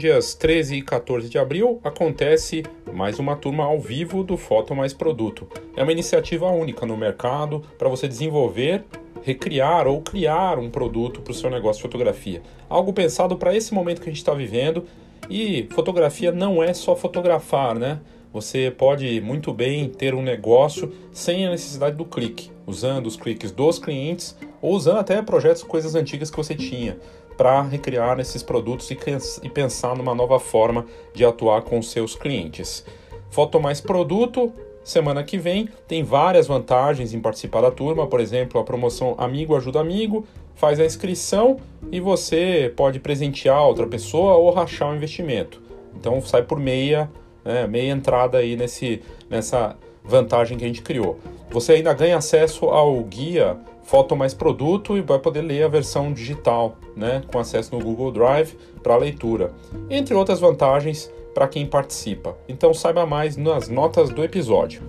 dias 13 e 14 de abril, acontece mais uma turma ao vivo do Foto Mais Produto. É uma iniciativa única no mercado para você desenvolver, recriar ou criar um produto para o seu negócio de fotografia. Algo pensado para esse momento que a gente está vivendo. E fotografia não é só fotografar, né? Você pode muito bem ter um negócio sem a necessidade do clique, usando os cliques dos clientes ou usando até projetos, coisas antigas que você tinha para recriar esses produtos e pensar numa nova forma de atuar com seus clientes. Foto mais produto, semana que vem tem várias vantagens em participar da turma, por exemplo, a promoção Amigo Ajuda Amigo, faz a inscrição e você pode presentear outra pessoa ou rachar o investimento. Então sai por meia, né, meia entrada aí nesse, nessa vantagem que a gente criou. Você ainda ganha acesso ao guia Foto Mais Produto e vai poder ler a versão digital, né, com acesso no Google Drive para leitura, entre outras vantagens para quem participa. Então saiba mais nas notas do episódio.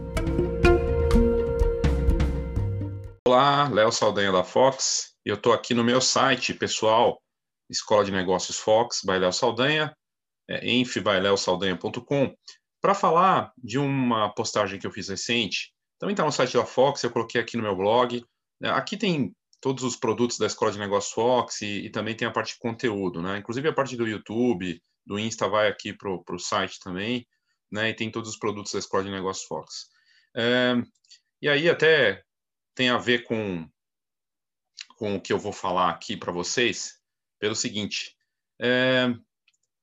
Olá, Léo Saldanha da Fox. Eu estou aqui no meu site pessoal, Escola de Negócios Fox, by Léo Saldanha, é, para falar de uma postagem que eu fiz recente. Também está no site da Fox, eu coloquei aqui no meu blog. É, aqui tem todos os produtos da Escola de Negócios Fox e, e, também tem a parte de conteúdo, né? Inclusive a parte do YouTube, do Insta vai aqui para o site também, né? E tem todos os produtos da Escola de Negócios Fox. É, e aí até tem a ver com, com o que eu vou falar aqui para vocês, pelo seguinte, é,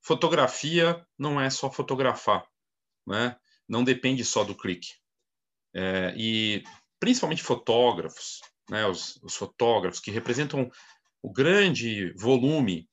fotografia não é só fotografar, né? Não depende só do clique. É, e principalmente fotógrafos, né, os, os fotógrafos que representam o grande volume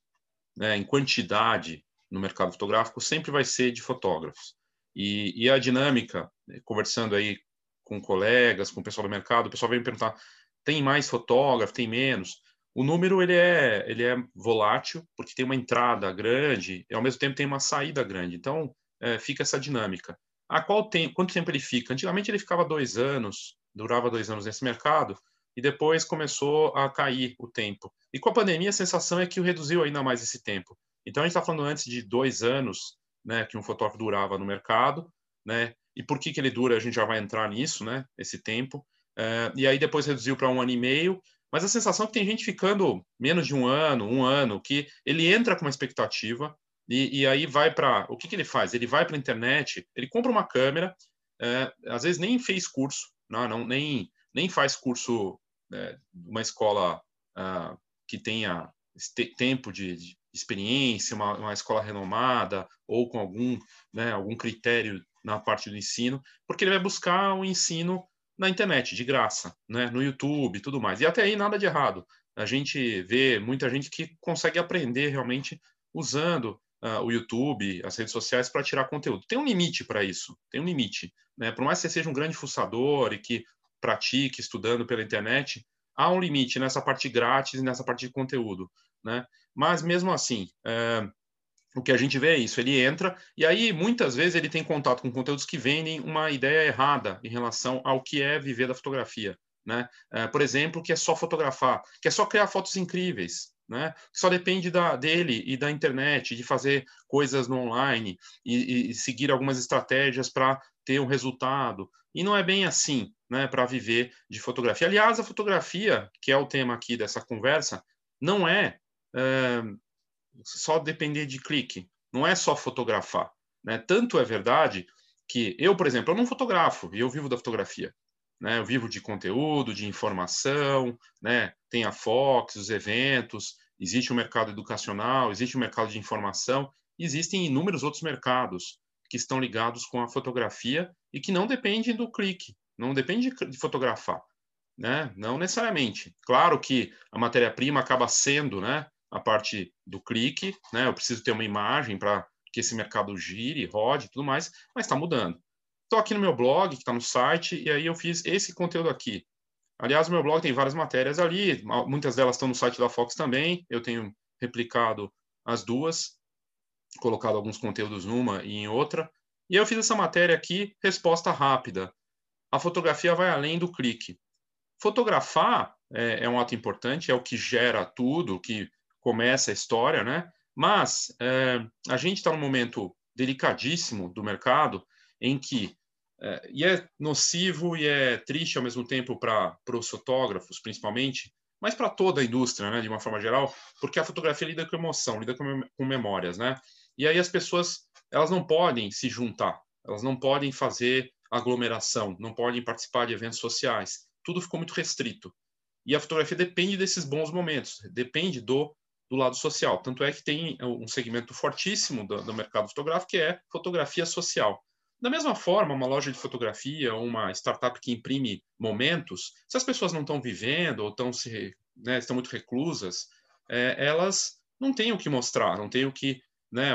né, em quantidade no mercado fotográfico sempre vai ser de fotógrafos. E, e, a dinâmica, né, conversando aí com colegas, com o pessoal do mercado, o pessoal vem me perguntar, tem mais fotógrafo, tem menos? O número ele é, ele é volátil, porque tem uma entrada grande e ao mesmo tempo tem uma saída grande. Então, é, fica essa dinâmica. A qual tem, quanto tempo ele fica? Antigamente ele ficava dois anos, durava dois anos nesse mercado, e depois começou a cair o tempo. E com a pandemia, a sensação é que reduziu ainda mais esse tempo. Então, a gente está falando antes de dois anos né, que um fotógrafo durava no mercado, né? E por que, que ele dura? A gente já vai entrar nisso, né? Esse tempo. É, e aí depois reduziu para um ano e meio. Mas a sensação é que tem gente ficando menos de um ano, um ano, que ele entra com uma expectativa e, e aí vai para. O que, que ele faz? Ele vai para a internet, ele compra uma câmera, é, às vezes nem fez curso, não, não nem, nem faz curso né, uma escola uh, que tenha tempo de, de experiência, uma, uma, escola renomada ou com algum, né, algum critério na parte do ensino, porque ele vai buscar o um ensino na internet, de graça, né, no YouTube tudo mais. E até aí nada de errado. A gente vê muita gente que consegue aprender realmente usando uh, o YouTube, as redes sociais para tirar conteúdo. Tem um limite para isso, tem um limite. Né? Por mais que você seja um grande fuçador e que pratique estudando pela internet, há um limite nessa parte grátis e nessa parte de conteúdo, né? Mas mesmo assim, é, o que a gente vê é isso, ele entra e aí muitas vezes ele tem contato com conteúdos que vendem uma ideia errada em relação ao que é viver da fotografia, né? É, por exemplo, que é só fotografar, que é só criar fotos incríveis, né? Só depende da, dele e da internet, de fazer coisas no online e, e seguir algumas estratégias para ter um resultado. E não é bem assim, né, para viver de fotografia. Aliás, a fotografia, que é o tema aqui dessa conversa, não é, é só depender de clique, não é só fotografar. Né? Tanto é verdade que eu, por exemplo, eu não fotografo e eu vivo da fotografia. Né? Eu vivo de conteúdo, de informação, né? tem a Fox, os eventos, existe o mercado educacional, existe o mercado de informação, existem inúmeros outros mercados que estão ligados com a fotografia e que não dependem do clique, não depende de fotografar, né? Não necessariamente. Claro que a matéria-prima acaba sendo, né, a parte do clique, né? Eu preciso ter uma imagem para que esse mercado gire, rode, tudo mais, mas está mudando. Estou aqui no meu blog, que está no site, e aí eu fiz esse conteúdo aqui. Aliás, o meu blog tem várias matérias ali, muitas delas estão no site da Fox também. Eu tenho replicado as duas, colocado alguns conteúdos numa e em outra. E eu fiz essa matéria aqui, resposta rápida a fotografia vai além do clique. Fotografar é, é, um ato importante, é o que gera tudo, que começa a história, né? Mas é, a gente está num momento delicadíssimo do mercado em que é, e é nocivo e é triste ao mesmo tempo para os fotógrafos, principalmente, mas para toda a indústria, né, de uma forma geral, porque a fotografia lida com emoção, lida com, com memórias, né? E aí as pessoas elas não podem se juntar, elas não podem fazer aglomeração, não podem participar de eventos sociais. Tudo ficou muito restrito. E a fotografia depende desses bons momentos, depende do do lado social. Tanto é que tem um segmento fortíssimo do, do mercado fotográfico que é fotografia social. Da mesma forma, uma loja de fotografia uma startup que imprime momentos, se as pessoas não estão vivendo ou estão, se, né, estão muito reclusas, é, elas não têm o que mostrar, não têm o que. Né,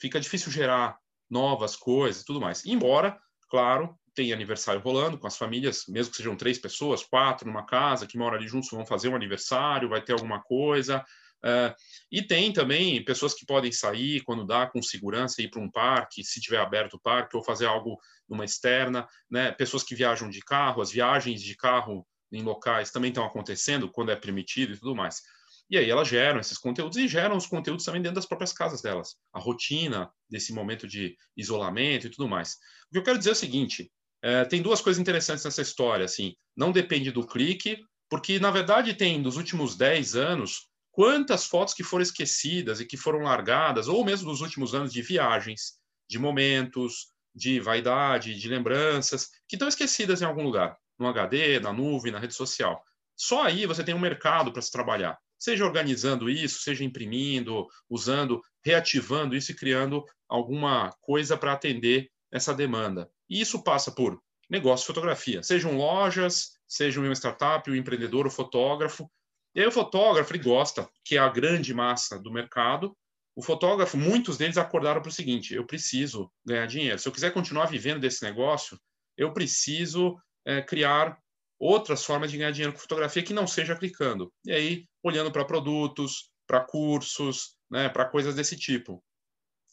fica difícil gerar novas coisas e tudo mais. Embora, claro, tem aniversário rolando com as famílias, mesmo que sejam três pessoas, quatro numa casa, que moram ali juntos, vão fazer um aniversário, vai ter alguma coisa, Uh, e tem também pessoas que podem sair quando dá com segurança, ir para um parque, se tiver aberto o parque, ou fazer algo numa externa, né? Pessoas que viajam de carro, as viagens de carro em locais também estão acontecendo quando é permitido e tudo mais. E aí elas geram esses conteúdos e geram os conteúdos também dentro das próprias casas delas, a rotina desse momento de isolamento e tudo mais. O que eu quero dizer é o seguinte: é, tem duas coisas interessantes nessa história. Assim, não depende do clique, porque na verdade tem nos últimos 10 anos quantas fotos que foram esquecidas e que foram largadas, ou mesmo nos últimos anos, de viagens, de momentos, de vaidade, de lembranças, que estão esquecidas em algum lugar, no HD, na nuvem, na rede social. Só aí você tem um mercado para se trabalhar, seja organizando isso, seja imprimindo, usando, reativando isso e criando alguma coisa para atender essa demanda. E isso passa por negócio de fotografia, sejam lojas, seja uma startup, um empreendedor, o fotógrafo, e aí o fotógrafo ele gosta, que é a grande massa do mercado. O fotógrafo, muitos deles acordaram para o seguinte: eu preciso ganhar dinheiro. Se eu quiser continuar vivendo desse negócio, eu preciso é, criar outras formas de ganhar dinheiro com fotografia que não seja clicando. E aí, olhando para produtos, para cursos, né, para coisas desse tipo.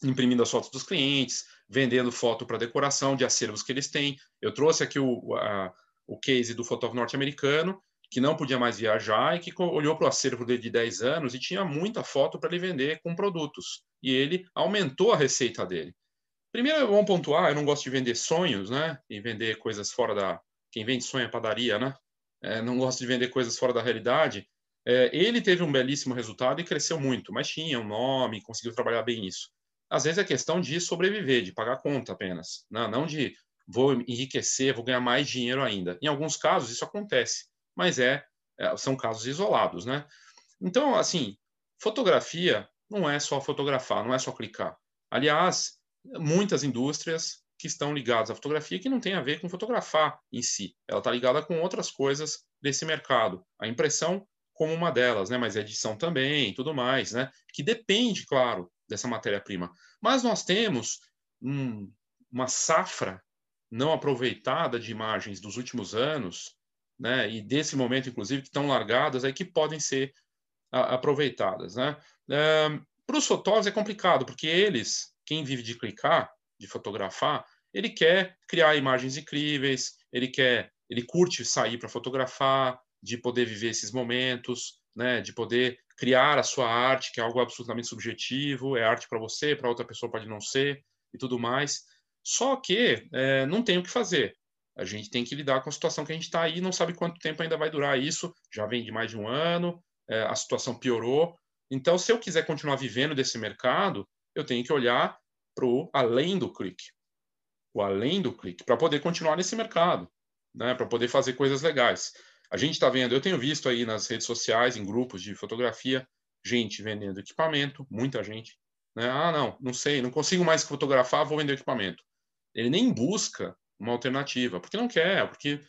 Imprimindo as fotos dos clientes, vendendo foto para decoração de acervos que eles têm. Eu trouxe aqui o, a, o case do fotógrafo norte-americano, que não podia mais viajar e que olhou para o acervo dele de 10 anos e tinha muita foto para ele vender com produtos. E ele aumentou a receita dele. Primeiro é bom pontuar, eu não gosto de vender sonhos, né? E vender coisas fora da... Quem vende sonho é padaria, né? É, não gosto de vender coisas fora da realidade. É, ele teve um belíssimo resultado e cresceu muito, mas tinha um nome, conseguiu trabalhar bem isso. Às vezes é questão de sobreviver, de pagar conta apenas, né? não de vou enriquecer, vou ganhar mais dinheiro ainda. Em alguns casos isso acontece mas é, é, são casos isolados, né? Então, assim, fotografia não é só fotografar, não é só clicar. Aliás, muitas indústrias que estão ligadas à fotografia que não tem a ver com fotografar em si. Ela está ligada com outras coisas desse mercado. A impressão como uma delas, né? Mas edição também, tudo mais, né? Que depende, claro, dessa matéria-prima. Mas nós temos um, uma safra não aproveitada de imagens dos últimos anos né, e desse momento, inclusive, que estão largadas aí que podem ser a, aproveitadas. Né? Para os fotógrafos é complicado, porque eles, quem vive de clicar, de fotografar, ele quer criar imagens incríveis, ele quer, ele curte sair para fotografar, de poder viver esses momentos, né, de poder criar a sua arte, que é algo absolutamente subjetivo, é arte para você, para outra pessoa pode não ser e tudo mais. Só que é, não tem o que fazer. A gente tem que lidar com a situação que a gente está aí, não sabe quanto tempo ainda vai durar isso, já vem de mais de um ano, é, a situação piorou. Então, se eu quiser continuar vivendo desse mercado, eu tenho que olhar para o além do clique. O além do clique, para poder continuar nesse mercado, né, para poder fazer coisas legais. A gente está vendo, eu tenho visto aí nas redes sociais, em grupos de fotografia, gente vendendo equipamento, muita gente. Né? Ah, não, não sei, não consigo mais fotografar, vou vender equipamento. Ele nem busca uma alternativa, porque não quer, porque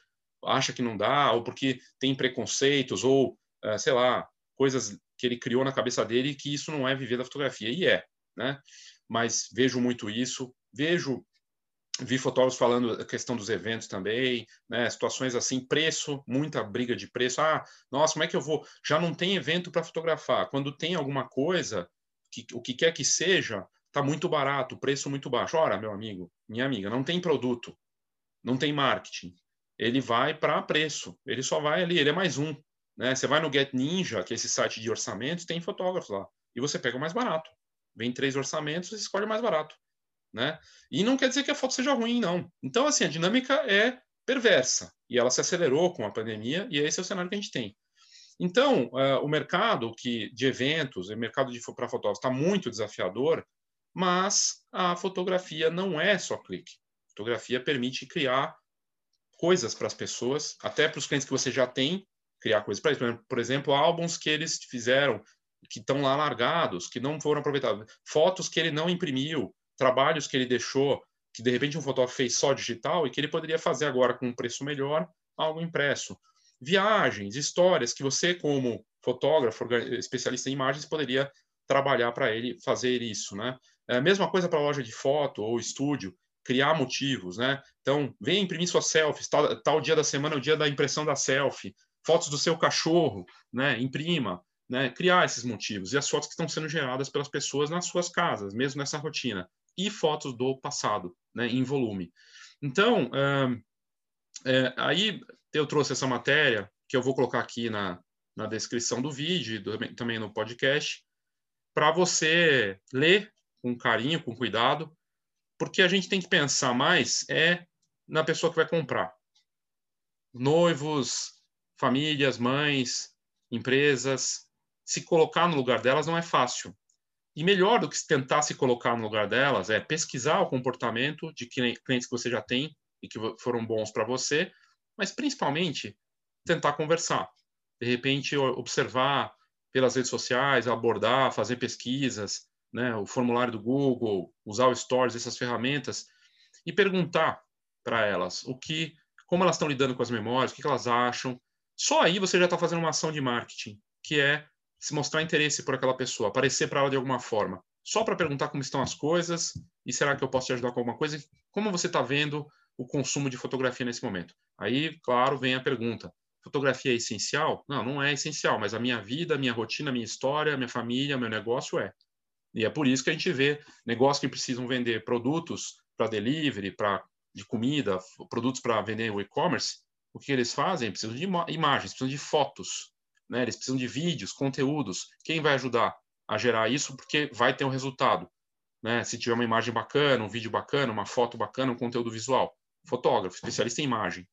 acha que não dá, ou porque tem preconceitos, ou, uh, sei lá, coisas que ele criou na cabeça dele que isso não é viver da fotografia. E é, né? Mas vejo muito isso, vejo, vi fotógrafos falando a questão dos eventos também, né? Situações assim, preço, muita briga de preço. Ah, nossa, como é que eu vou? Já não tem evento para fotografar. Quando tem alguma coisa, que, o que quer que seja, tá muito barato, preço muito baixo. Ora, meu amigo, minha amiga, não tem produto não tem marketing. Ele vai para preço, ele só vai ali, ele é mais um. Né? Você vai no Get Ninja, que é esse site de orçamento, tem fotógrafos lá, e você pega o mais barato. vem três orçamentos, você escolhe o mais barato, né? E não quer dizer que a foto seja ruim, não. Então, assim, a dinâmica é perversa e ela se acelerou com a pandemia e esse é o cenário que a gente tem. Então, uh, o mercado que de eventos, o mercado para fotógrafos está muito desafiador, mas a fotografia não é só clique. Fotografia permite criar coisas para as pessoas, até para os clientes que você já tem, criar coisas para eles. Por exemplo, álbuns que eles fizeram, que estão lá largados, que não foram aproveitados, fotos que ele não imprimiu, trabalhos que ele deixou, que de repente um fotógrafo fez só digital e que ele poderia fazer agora com um preço melhor, algo impresso. Viagens, histórias que você, como fotógrafo, especialista em imagens, poderia trabalhar para ele fazer isso, né? É a mesma coisa para loja de foto ou estúdio, criar motivos, né? Então, vem imprimir suas selfies, tal, tal dia da semana é o dia da impressão da selfie, fotos do seu cachorro, né? Imprima, né? Criar esses motivos e as fotos que estão sendo geradas pelas pessoas nas suas casas, mesmo nessa rotina, e fotos do passado, né? Em volume. Então, é, aí eu trouxe essa matéria que eu vou colocar aqui na, na descrição do vídeo, do, também no podcast, para você ler com carinho, com cuidado, porque a gente tem que pensar mais é na pessoa que vai comprar. Noivos, famílias, mães, empresas, se colocar no lugar delas não é fácil. E melhor do que tentar se colocar no lugar delas é pesquisar o comportamento de clientes que você já tem e que foram bons para você, mas principalmente tentar conversar. De repente, observar pelas redes sociais, abordar, fazer pesquisas, né, o formulário do Google, usar o Stories, essas ferramentas, e perguntar para elas o que, como elas estão lidando com as memórias, o que elas acham. Só aí você já está fazendo uma ação de marketing, que é se mostrar interesse por aquela pessoa, aparecer para ela de alguma forma. Só para perguntar como estão as coisas e será que eu posso te ajudar com alguma coisa? Como você está vendo o consumo de fotografia nesse momento? Aí, claro, vem a pergunta: fotografia é essencial? Não, não é essencial, mas a minha vida, a minha rotina, a minha história, a minha família, meu negócio é. E é por isso que a gente vê negócios que precisam vender produtos para delivery, para de comida, produtos para vender o e-commerce. O que eles fazem? Precisam de imagens, precisam de fotos, né? Eles precisam de vídeos, conteúdos. Quem vai ajudar a gerar isso? Porque vai ter um resultado, né? Se tiver uma imagem bacana, um vídeo bacana, uma foto bacana, um conteúdo visual, fotógrafo, especialista em imagem.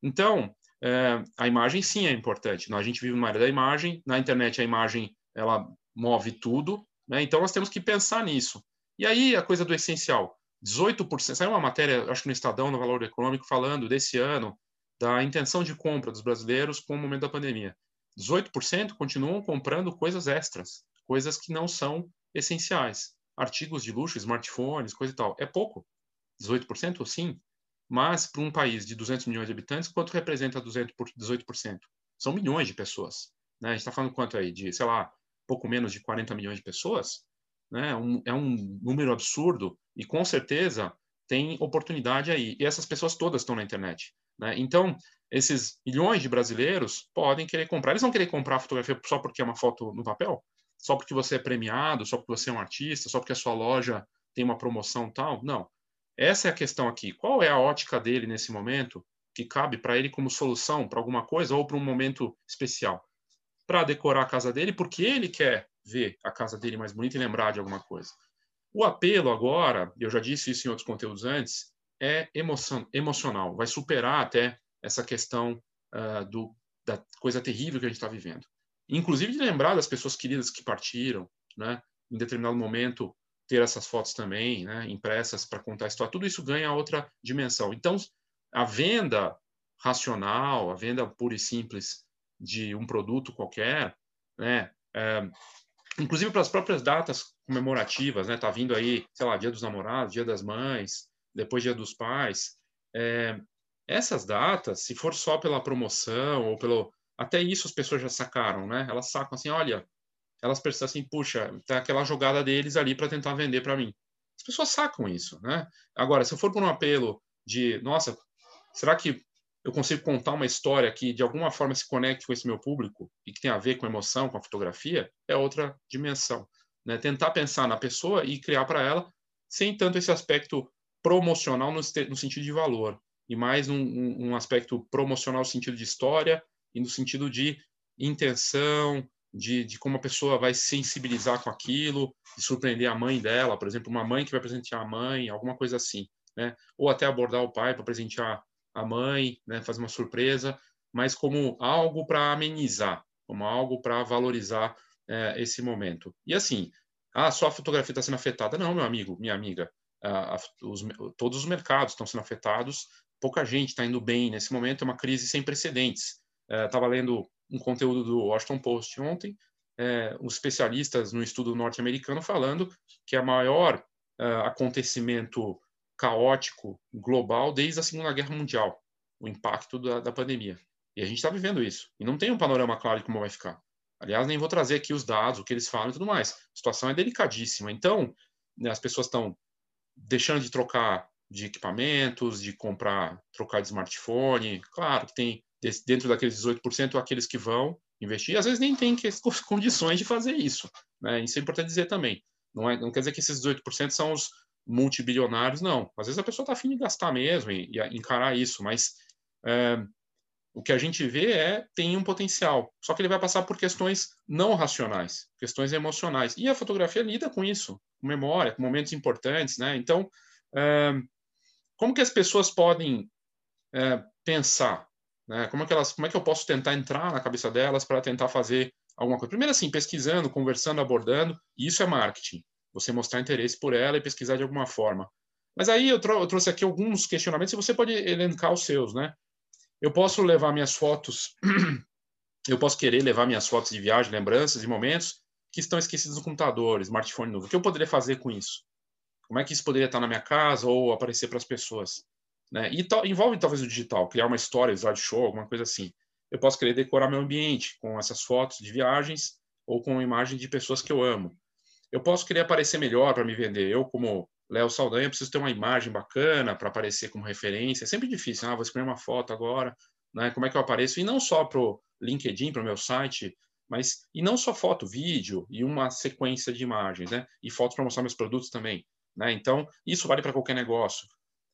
Então, é, a imagem sim é importante. A gente vive numa área da imagem. Na internet a imagem ela move tudo, né? Então, nós temos que pensar nisso. E aí, a coisa do essencial. 18%, saiu uma matéria, acho que no Estadão, no Valor Econômico, falando desse ano, da intenção de compra dos brasileiros com o momento da pandemia. 18% continuam comprando coisas extras, coisas que não são essenciais. Artigos de luxo, smartphones, coisa e tal. É pouco. 18% sim. Mas, para um país de 200 milhões de habitantes, quanto representa 18%? São milhões de pessoas. Né? A gente está falando quanto aí? De, sei lá, pouco menos de 40 milhões de pessoas, né? Um, é um número absurdo e com certeza tem oportunidade aí. E essas pessoas todas estão na internet. Né? Então, esses milhões de brasileiros podem querer comprar. Eles vão querer comprar fotografia só porque é uma foto no papel? Só porque você é premiado? Só porque você é um artista? Só porque a sua loja tem uma promoção tal? Não. Essa é a questão aqui. Qual é a ótica dele nesse momento que cabe para ele como solução para alguma coisa ou para um momento especial? Para decorar a casa dele, porque ele quer ver a casa dele mais bonita e lembrar de alguma coisa. O apelo agora, eu já disse isso em outros conteúdos antes, é emoção, emocional, vai superar até essa questão uh, do, da coisa terrível que a gente está vivendo. Inclusive de lembrar das pessoas queridas que partiram, né? em determinado momento ter essas fotos também, né? impressas para contar a história, tudo isso ganha outra dimensão. Então, a venda racional, a venda pura e simples de um produto qualquer, né? É, inclusive para as próprias datas comemorativas, né? Tá vindo aí, sei lá, Dia dos Namorados, Dia das Mães, depois Dia dos Pais. É, essas datas, se for só pela promoção ou pelo até isso as pessoas já sacaram, né? Elas sacam assim, olha, elas pensam assim, puxa, tá aquela jogada deles ali para tentar vender para mim. As pessoas sacam isso, né? Agora, se eu for por um apelo de, nossa, será que eu consigo contar uma história que de alguma forma se conecte com esse meu público e que tem a ver com emoção, com a fotografia, é outra dimensão. Né? Tentar pensar na pessoa e criar para ela sem tanto esse aspecto promocional no, no sentido de valor, e mais um, um, aspecto promocional no sentido de história e no sentido de intenção, de, de como a pessoa vai sensibilizar com aquilo, de surpreender a mãe dela, por exemplo, uma mãe que vai presentear a mãe, alguma coisa assim, né? Ou até abordar o pai para presentear a mãe, né? Fazer uma surpresa, mas como algo para amenizar, como algo para valorizar é, esse momento. E assim, ah, só a fotografia está sendo afetada? Não, meu amigo, minha amiga, ah, os, todos os mercados estão sendo afetados, pouca gente está indo bem nesse momento, é uma crise sem precedentes. Estava é, lendo um conteúdo do Washington Post ontem, é, os especialistas no estudo norte-americano falando que o maior é, acontecimento caótico global desde a Segunda Guerra Mundial, o impacto da, da pandemia. E a gente está vivendo isso. E não tem um panorama claro de como vai ficar. Aliás, nem vou trazer aqui os dados, o que eles falam e tudo mais. A situação é delicadíssima. Então, né, as pessoas estão deixando de trocar de equipamentos, de comprar, trocar de smartphone. Claro que tem dentro daqueles 18%, aqueles que vão investir, às vezes nem tem condições de fazer isso. Né? Isso é importante dizer também. Não, é, não quer dizer que esses 18% são os multibilionários, não. Às vezes a pessoa está afim de gastar mesmo e, e encarar isso, mas é, o que a gente vê é tem um potencial, só que ele vai passar por questões não racionais, questões emocionais. E a fotografia lida com isso, com memória, com momentos importantes, né? Então, é, como que as pessoas podem é, pensar né? Como, é que elas, como é que eu posso tentar entrar na cabeça delas para tentar fazer alguma coisa? Primeiro, assim, pesquisando, conversando, abordando, isso é marketing. Você mostrar interesse por ela e pesquisar de alguma forma. Mas aí eu, trou eu trouxe aqui alguns questionamentos e você pode elencar os seus, né? Eu posso levar minhas fotos, eu posso querer levar minhas fotos de viagem, lembranças e momentos que estão esquecidos no computador, smartphone novo. O que eu poderia fazer com isso? Como é que isso poderia estar na minha casa ou aparecer para as pessoas? Né? E envolve talvez o digital, criar uma história, slideshow, alguma coisa assim. Eu posso querer decorar meu ambiente com essas fotos de viagens ou com imagem de pessoas que eu amo. Eu posso querer aparecer melhor para me vender. Eu, como Léo Saldanha, preciso ter uma imagem bacana para aparecer como referência. É sempre difícil. Ah, vou escolher uma foto agora. Né? Como é que eu apareço? E não só para o LinkedIn, para o meu site, mas e não só foto, vídeo e uma sequência de imagens, né? E fotos para mostrar meus produtos também. Né? Então, isso vale para qualquer negócio.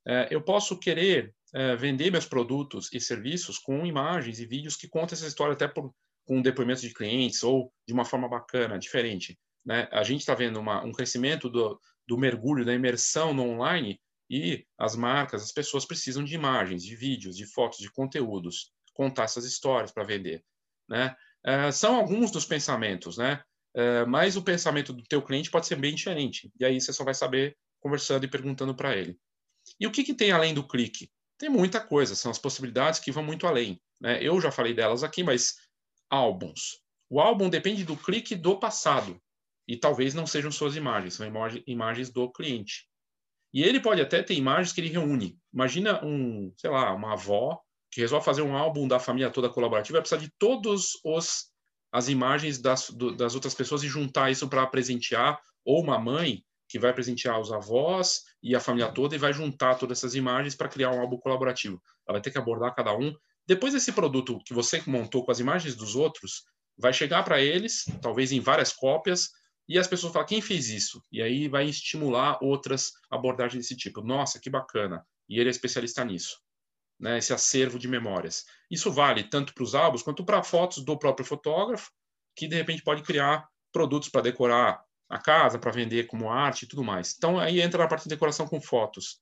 É, eu posso querer é, vender meus produtos e serviços com imagens e vídeos que contam essa história até por, com depoimentos de clientes ou de uma forma bacana, diferente. Né? A gente está vendo uma, um crescimento do, do mergulho, da imersão no online e as marcas, as pessoas precisam de imagens, de vídeos, de fotos, de conteúdos, contar essas histórias para vender. Né? É, são alguns dos pensamentos, né? É, mas o pensamento do teu cliente pode ser bem diferente. E aí você só vai saber conversando e perguntando para ele. E o que, que tem além do clique? Tem muita coisa, são as possibilidades que vão muito além. Né? Eu já falei delas aqui, mas álbuns. O álbum depende do clique do passado. E talvez não sejam suas imagens, são imagens do cliente. E ele pode até ter imagens que ele reúne. Imagina um, sei lá, uma avó que resolve fazer um álbum da família toda colaborativa, vai precisar de todas as imagens das, do, das outras pessoas e juntar isso para presentear, ou uma mãe que vai presentear os avós e a família toda e vai juntar todas essas imagens para criar um álbum colaborativo. Ela vai ter que abordar cada um. Depois esse produto que você montou com as imagens dos outros vai chegar para eles, talvez em várias cópias, e as pessoas falam quem fez isso? E aí vai estimular outras abordagens desse tipo. Nossa, que bacana! E ele é especialista nisso. Né, esse acervo de memórias. Isso vale tanto para os álbuns quanto para fotos do próprio fotógrafo, que de repente pode criar produtos para decorar a casa para vender como arte e tudo mais. Então aí entra a parte de decoração com fotos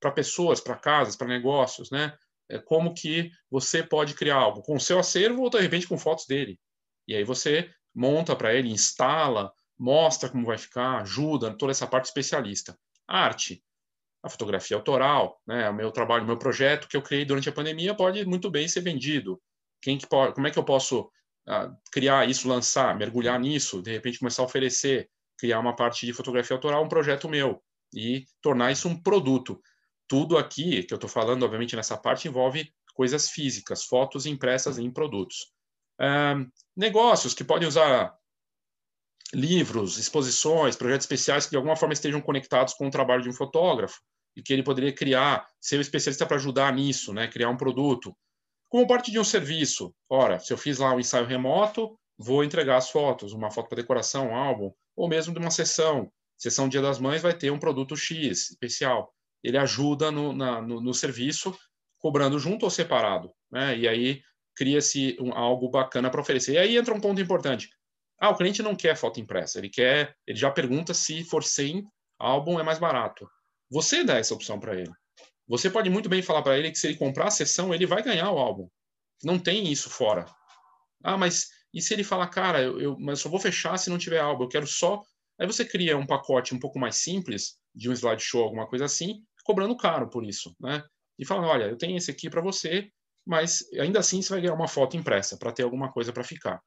para pessoas, para casas, para negócios, né? É como que você pode criar algo com o seu acervo ou de repente com fotos dele. E aí você monta para ele, instala, mostra como vai ficar, ajuda, toda essa parte especialista. Arte, a fotografia autoral, né? O meu trabalho, o meu projeto que eu criei durante a pandemia pode muito bem ser vendido. Quem que pode, como é que eu posso uh, criar isso, lançar, mergulhar nisso, de repente começar a oferecer criar uma parte de fotografia autoral, um projeto meu, e tornar isso um produto. Tudo aqui que eu estou falando, obviamente, nessa parte, envolve coisas físicas, fotos impressas em produtos. negócios que podem usar livros, exposições, projetos especiais que de alguma forma estejam conectados com o trabalho de um fotógrafo e que ele poderia criar, ser um especialista para ajudar nisso, né, criar um produto. Como parte de um serviço, ora, se eu fiz lá um ensaio remoto, vou entregar as fotos, uma foto para decoração, um álbum, ou mesmo de uma sessão. Sessão Dia das Mães vai ter um produto X especial. Ele ajuda no, na, no, no serviço, cobrando junto ou separado. Né? E aí cria-se um, algo bacana para oferecer. E aí entra um ponto importante. Ah, o cliente não quer foto impressa, ele quer, ele já pergunta se for sem álbum é mais barato. Você dá essa opção para ele. Você pode muito bem falar para ele que se ele comprar a sessão, ele vai ganhar o álbum. Não tem isso fora. Ah, mas e se ele falar, cara, eu, eu mas só vou fechar se não tiver álbum, eu quero só. Aí você cria um pacote um pouco mais simples, de um slideshow, alguma coisa assim, cobrando caro por isso, né? E falando, olha, eu tenho esse aqui para você, mas ainda assim você vai ganhar uma foto impressa para ter alguma coisa para ficar.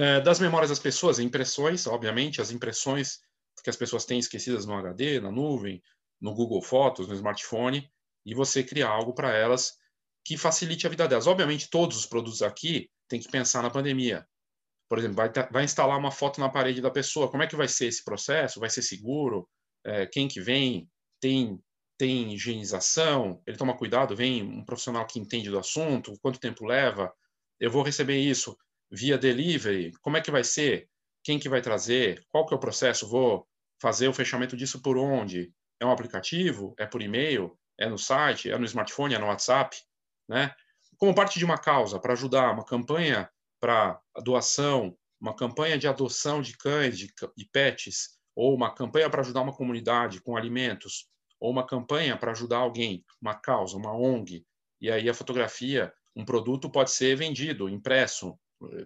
É, das memórias das pessoas, impressões, obviamente, as impressões que as pessoas têm esquecidas no HD, na nuvem, no Google Fotos, no smartphone, e você criar algo para elas que facilite a vida delas. Obviamente, todos os produtos aqui têm que pensar na pandemia. Por exemplo, vai, vai instalar uma foto na parede da pessoa. Como é que vai ser esse processo? Vai ser seguro? É, quem que vem? Tem tem higienização, ele toma cuidado, vem um profissional que entende do assunto, quanto tempo leva, eu vou receber isso via delivery, como é que vai ser? Quem que vai trazer? Qual que é o processo? Vou fazer o fechamento disso por onde? É um aplicativo? É por e-mail? É no site? É no smartphone? É no WhatsApp? Né? Como parte de uma causa, para ajudar, uma campanha para doação, uma campanha de adoção de cães, de, de pets, ou uma campanha para ajudar uma comunidade com alimentos, ou uma campanha para ajudar alguém, uma causa, uma ONG, e aí a fotografia, um produto pode ser vendido, impresso,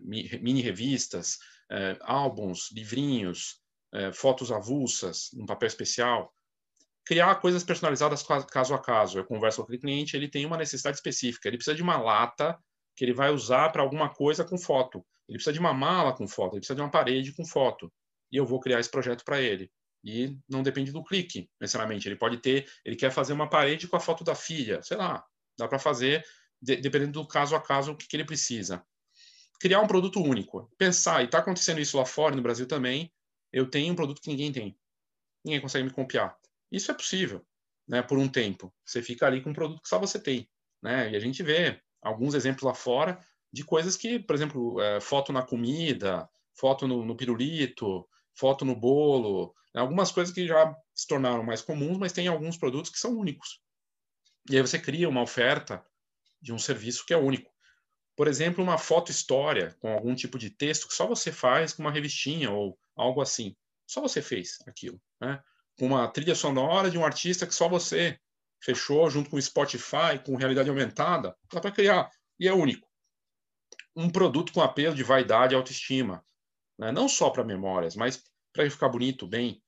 mini revistas, eh, álbuns, livrinhos, eh, fotos avulsas, um papel especial. Criar coisas personalizadas caso a caso. Eu converso com aquele cliente, ele tem uma necessidade específica, ele precisa de uma lata que ele vai usar para alguma coisa com foto. Ele precisa de uma mala com foto, ele precisa de uma parede com foto. E eu vou criar esse projeto para ele e não depende do clique, necessariamente. Ele pode ter, ele quer fazer uma parede com a foto da filha, sei lá, dá para fazer, de, dependendo do caso a caso, o que, que, ele precisa. Criar um produto único. Pensar, e está acontecendo isso lá fora, no Brasil também, eu tenho um produto que ninguém tem. Ninguém consegue me copiar. Isso é possível, né, por um tempo. Você fica ali com um produto que só você tem. Né? E a gente vê alguns exemplos lá fora de coisas que, por exemplo, é, foto na comida, foto no, no pirulito, foto no bolo, né? algumas coisas que já se tornaram mais comuns, mas tem alguns produtos que são únicos. E aí você cria uma oferta de um serviço que é único. Por exemplo, uma foto história com algum tipo de texto que só você faz com uma revistinha ou algo assim. Só você fez aquilo, né? Com uma trilha sonora de um artista que só você fechou junto com o Spotify, com realidade aumentada, dá para criar e é único. Um produto com apelo de vaidade e autoestima, né? não só para memórias, mas para ficar bonito, bem,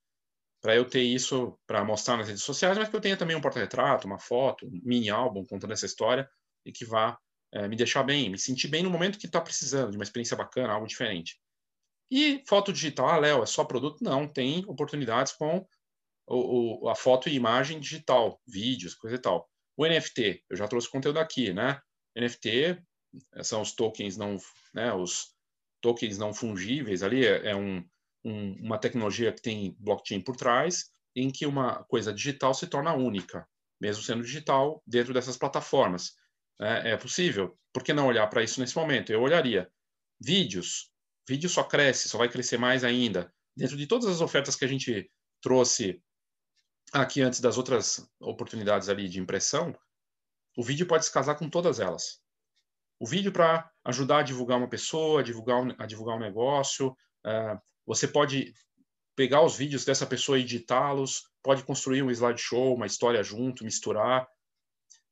para eu ter isso para mostrar nas redes sociais, mas que eu tenha também um porta-retrato, uma foto, um mini álbum contando essa história e que vá é, me deixar bem, me sentir bem no momento que está precisando de uma experiência bacana, algo diferente. E foto digital, ah, Léo, é só produto? Não, tem oportunidades com o, o, a foto e imagem digital, vídeos, coisa e tal. O NFT, eu já trouxe conteúdo aqui, né? NFT são os tokens não, né, os tokens não fungíveis ali, é, é um, um, uma tecnologia que tem blockchain por trás, em que uma coisa digital se torna única, mesmo sendo digital dentro dessas plataformas. É, é possível. Por que não olhar para isso nesse momento? Eu olharia. Vídeos. Vídeo só cresce, só vai crescer mais ainda. Dentro de todas as ofertas que a gente trouxe aqui antes das outras oportunidades ali de impressão, o vídeo pode se casar com todas elas. O vídeo para ajudar a divulgar uma pessoa, a divulgar um, a divulgar um negócio, uh, você pode pegar os vídeos dessa pessoa e editá-los, pode construir um slideshow, uma história junto, misturar.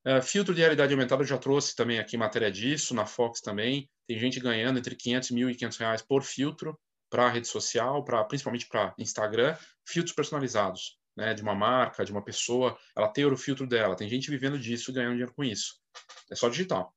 Uh, filtro de realidade aumentada eu já trouxe também aqui matéria disso, na Fox também. Tem gente ganhando entre 500 mil e 500 reais por filtro para rede social, para principalmente para Instagram, filtros personalizados, né, de uma marca, de uma pessoa, ela tem o filtro dela. Tem gente vivendo disso ganhando dinheiro com isso. É só digital.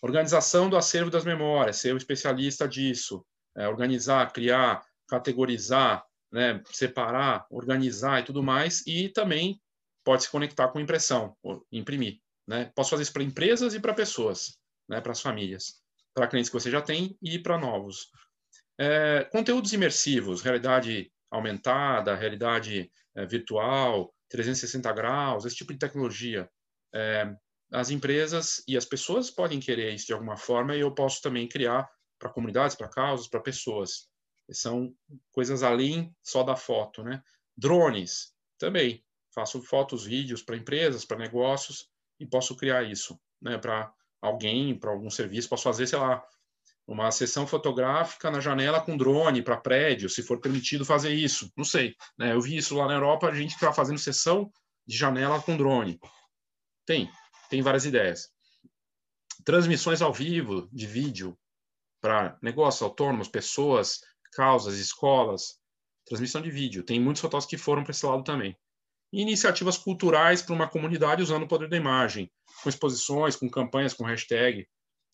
Organização do acervo das memórias, ser o um especialista disso, é, organizar, criar categorizar, né, separar, organizar e tudo mais, e também pode se conectar com impressão, imprimir. Né? Posso fazer isso para empresas e para pessoas, né, para as famílias, para clientes que você já tem e para novos. É, conteúdos imersivos, realidade aumentada, realidade é, virtual, 360 graus, esse tipo de tecnologia. É, as empresas e as pessoas podem querer isso de alguma forma e eu posso também criar para comunidades, para causas, para pessoas. São coisas além só da foto, né? Drones, também. Faço fotos, vídeos para empresas, para negócios e posso criar isso, né? Para alguém, para algum serviço. Posso fazer, sei lá, uma sessão fotográfica na janela com drone para prédio, se for permitido fazer isso. Não sei. Né? Eu vi isso lá na Europa, a gente está fazendo sessão de janela com drone. Tem, tem várias ideias. Transmissões ao vivo de vídeo para negócios autônomos, pessoas, causas, escolas. Transmissão de vídeo. Tem muitos fotógrafos que foram para esse lado também. E iniciativas culturais para uma comunidade usando o poder da imagem, com exposições, com campanhas, com hashtag.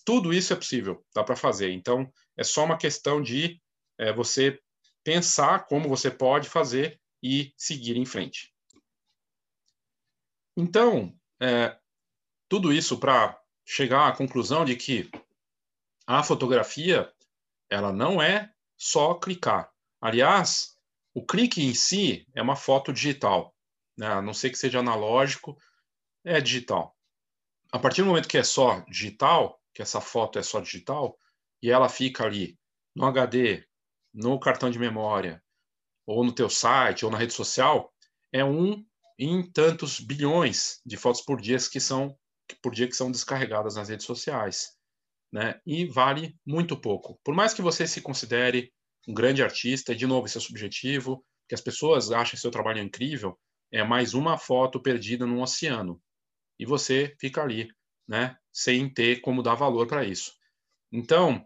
Tudo isso é possível, dá para fazer. Então, é só uma questão de é, você pensar como você pode fazer e seguir em frente. Então, é, tudo isso para chegar à conclusão de que a fotografia ela não é só clicar. Aliás, o clique em si é uma foto digital, né? a não ser que seja analógico, é digital. A partir do momento que é só digital, que essa foto é só digital, e ela fica ali no HD, no cartão de memória, ou no teu site, ou na rede social, é um em tantos bilhões de fotos por dia que são por dia que são descarregadas nas redes sociais, né? E vale muito pouco. Por mais que você se considere um grande artista, e de novo, isso é subjetivo, que as pessoas achem seu trabalho incrível, é mais uma foto perdida num oceano. E você fica ali, né? sem ter como dar valor para isso. Então,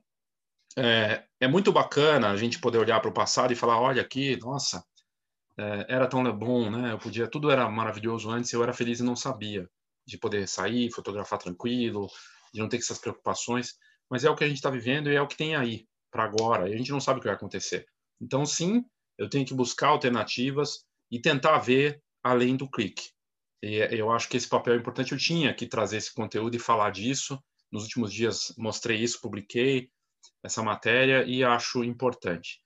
é, é, muito bacana a gente poder olhar para o passado e falar, olha aqui, nossa, é, era tão bom, né? Eu podia, tudo era maravilhoso antes, eu era feliz e não sabia de poder sair, fotografar tranquilo, de não ter essas preocupações. Mas é o que a gente está vivendo e é o que tem aí para agora. E a gente não sabe o que vai acontecer. Então, sim, eu tenho que buscar alternativas e tentar ver além do clique. E eu acho que esse papel é importante. Eu tinha que trazer esse conteúdo e falar disso. Nos últimos dias mostrei isso, publiquei essa matéria e acho importante.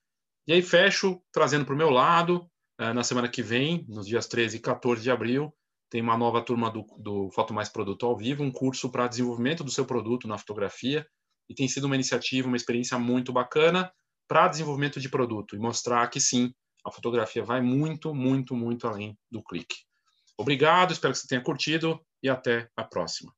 E aí fecho trazendo para o meu lado. Eh, na semana que vem, nos dias 13 e 14 de abril, tem uma nova turma do, do Foto Mais Produto ao Vivo, um curso para desenvolvimento do seu produto na fotografia. E tem sido uma iniciativa, uma experiência muito bacana para desenvolvimento de produto e mostrar que sim, a fotografia vai muito, muito, muito além do clique. Obrigado, espero que você tenha curtido e até a próxima.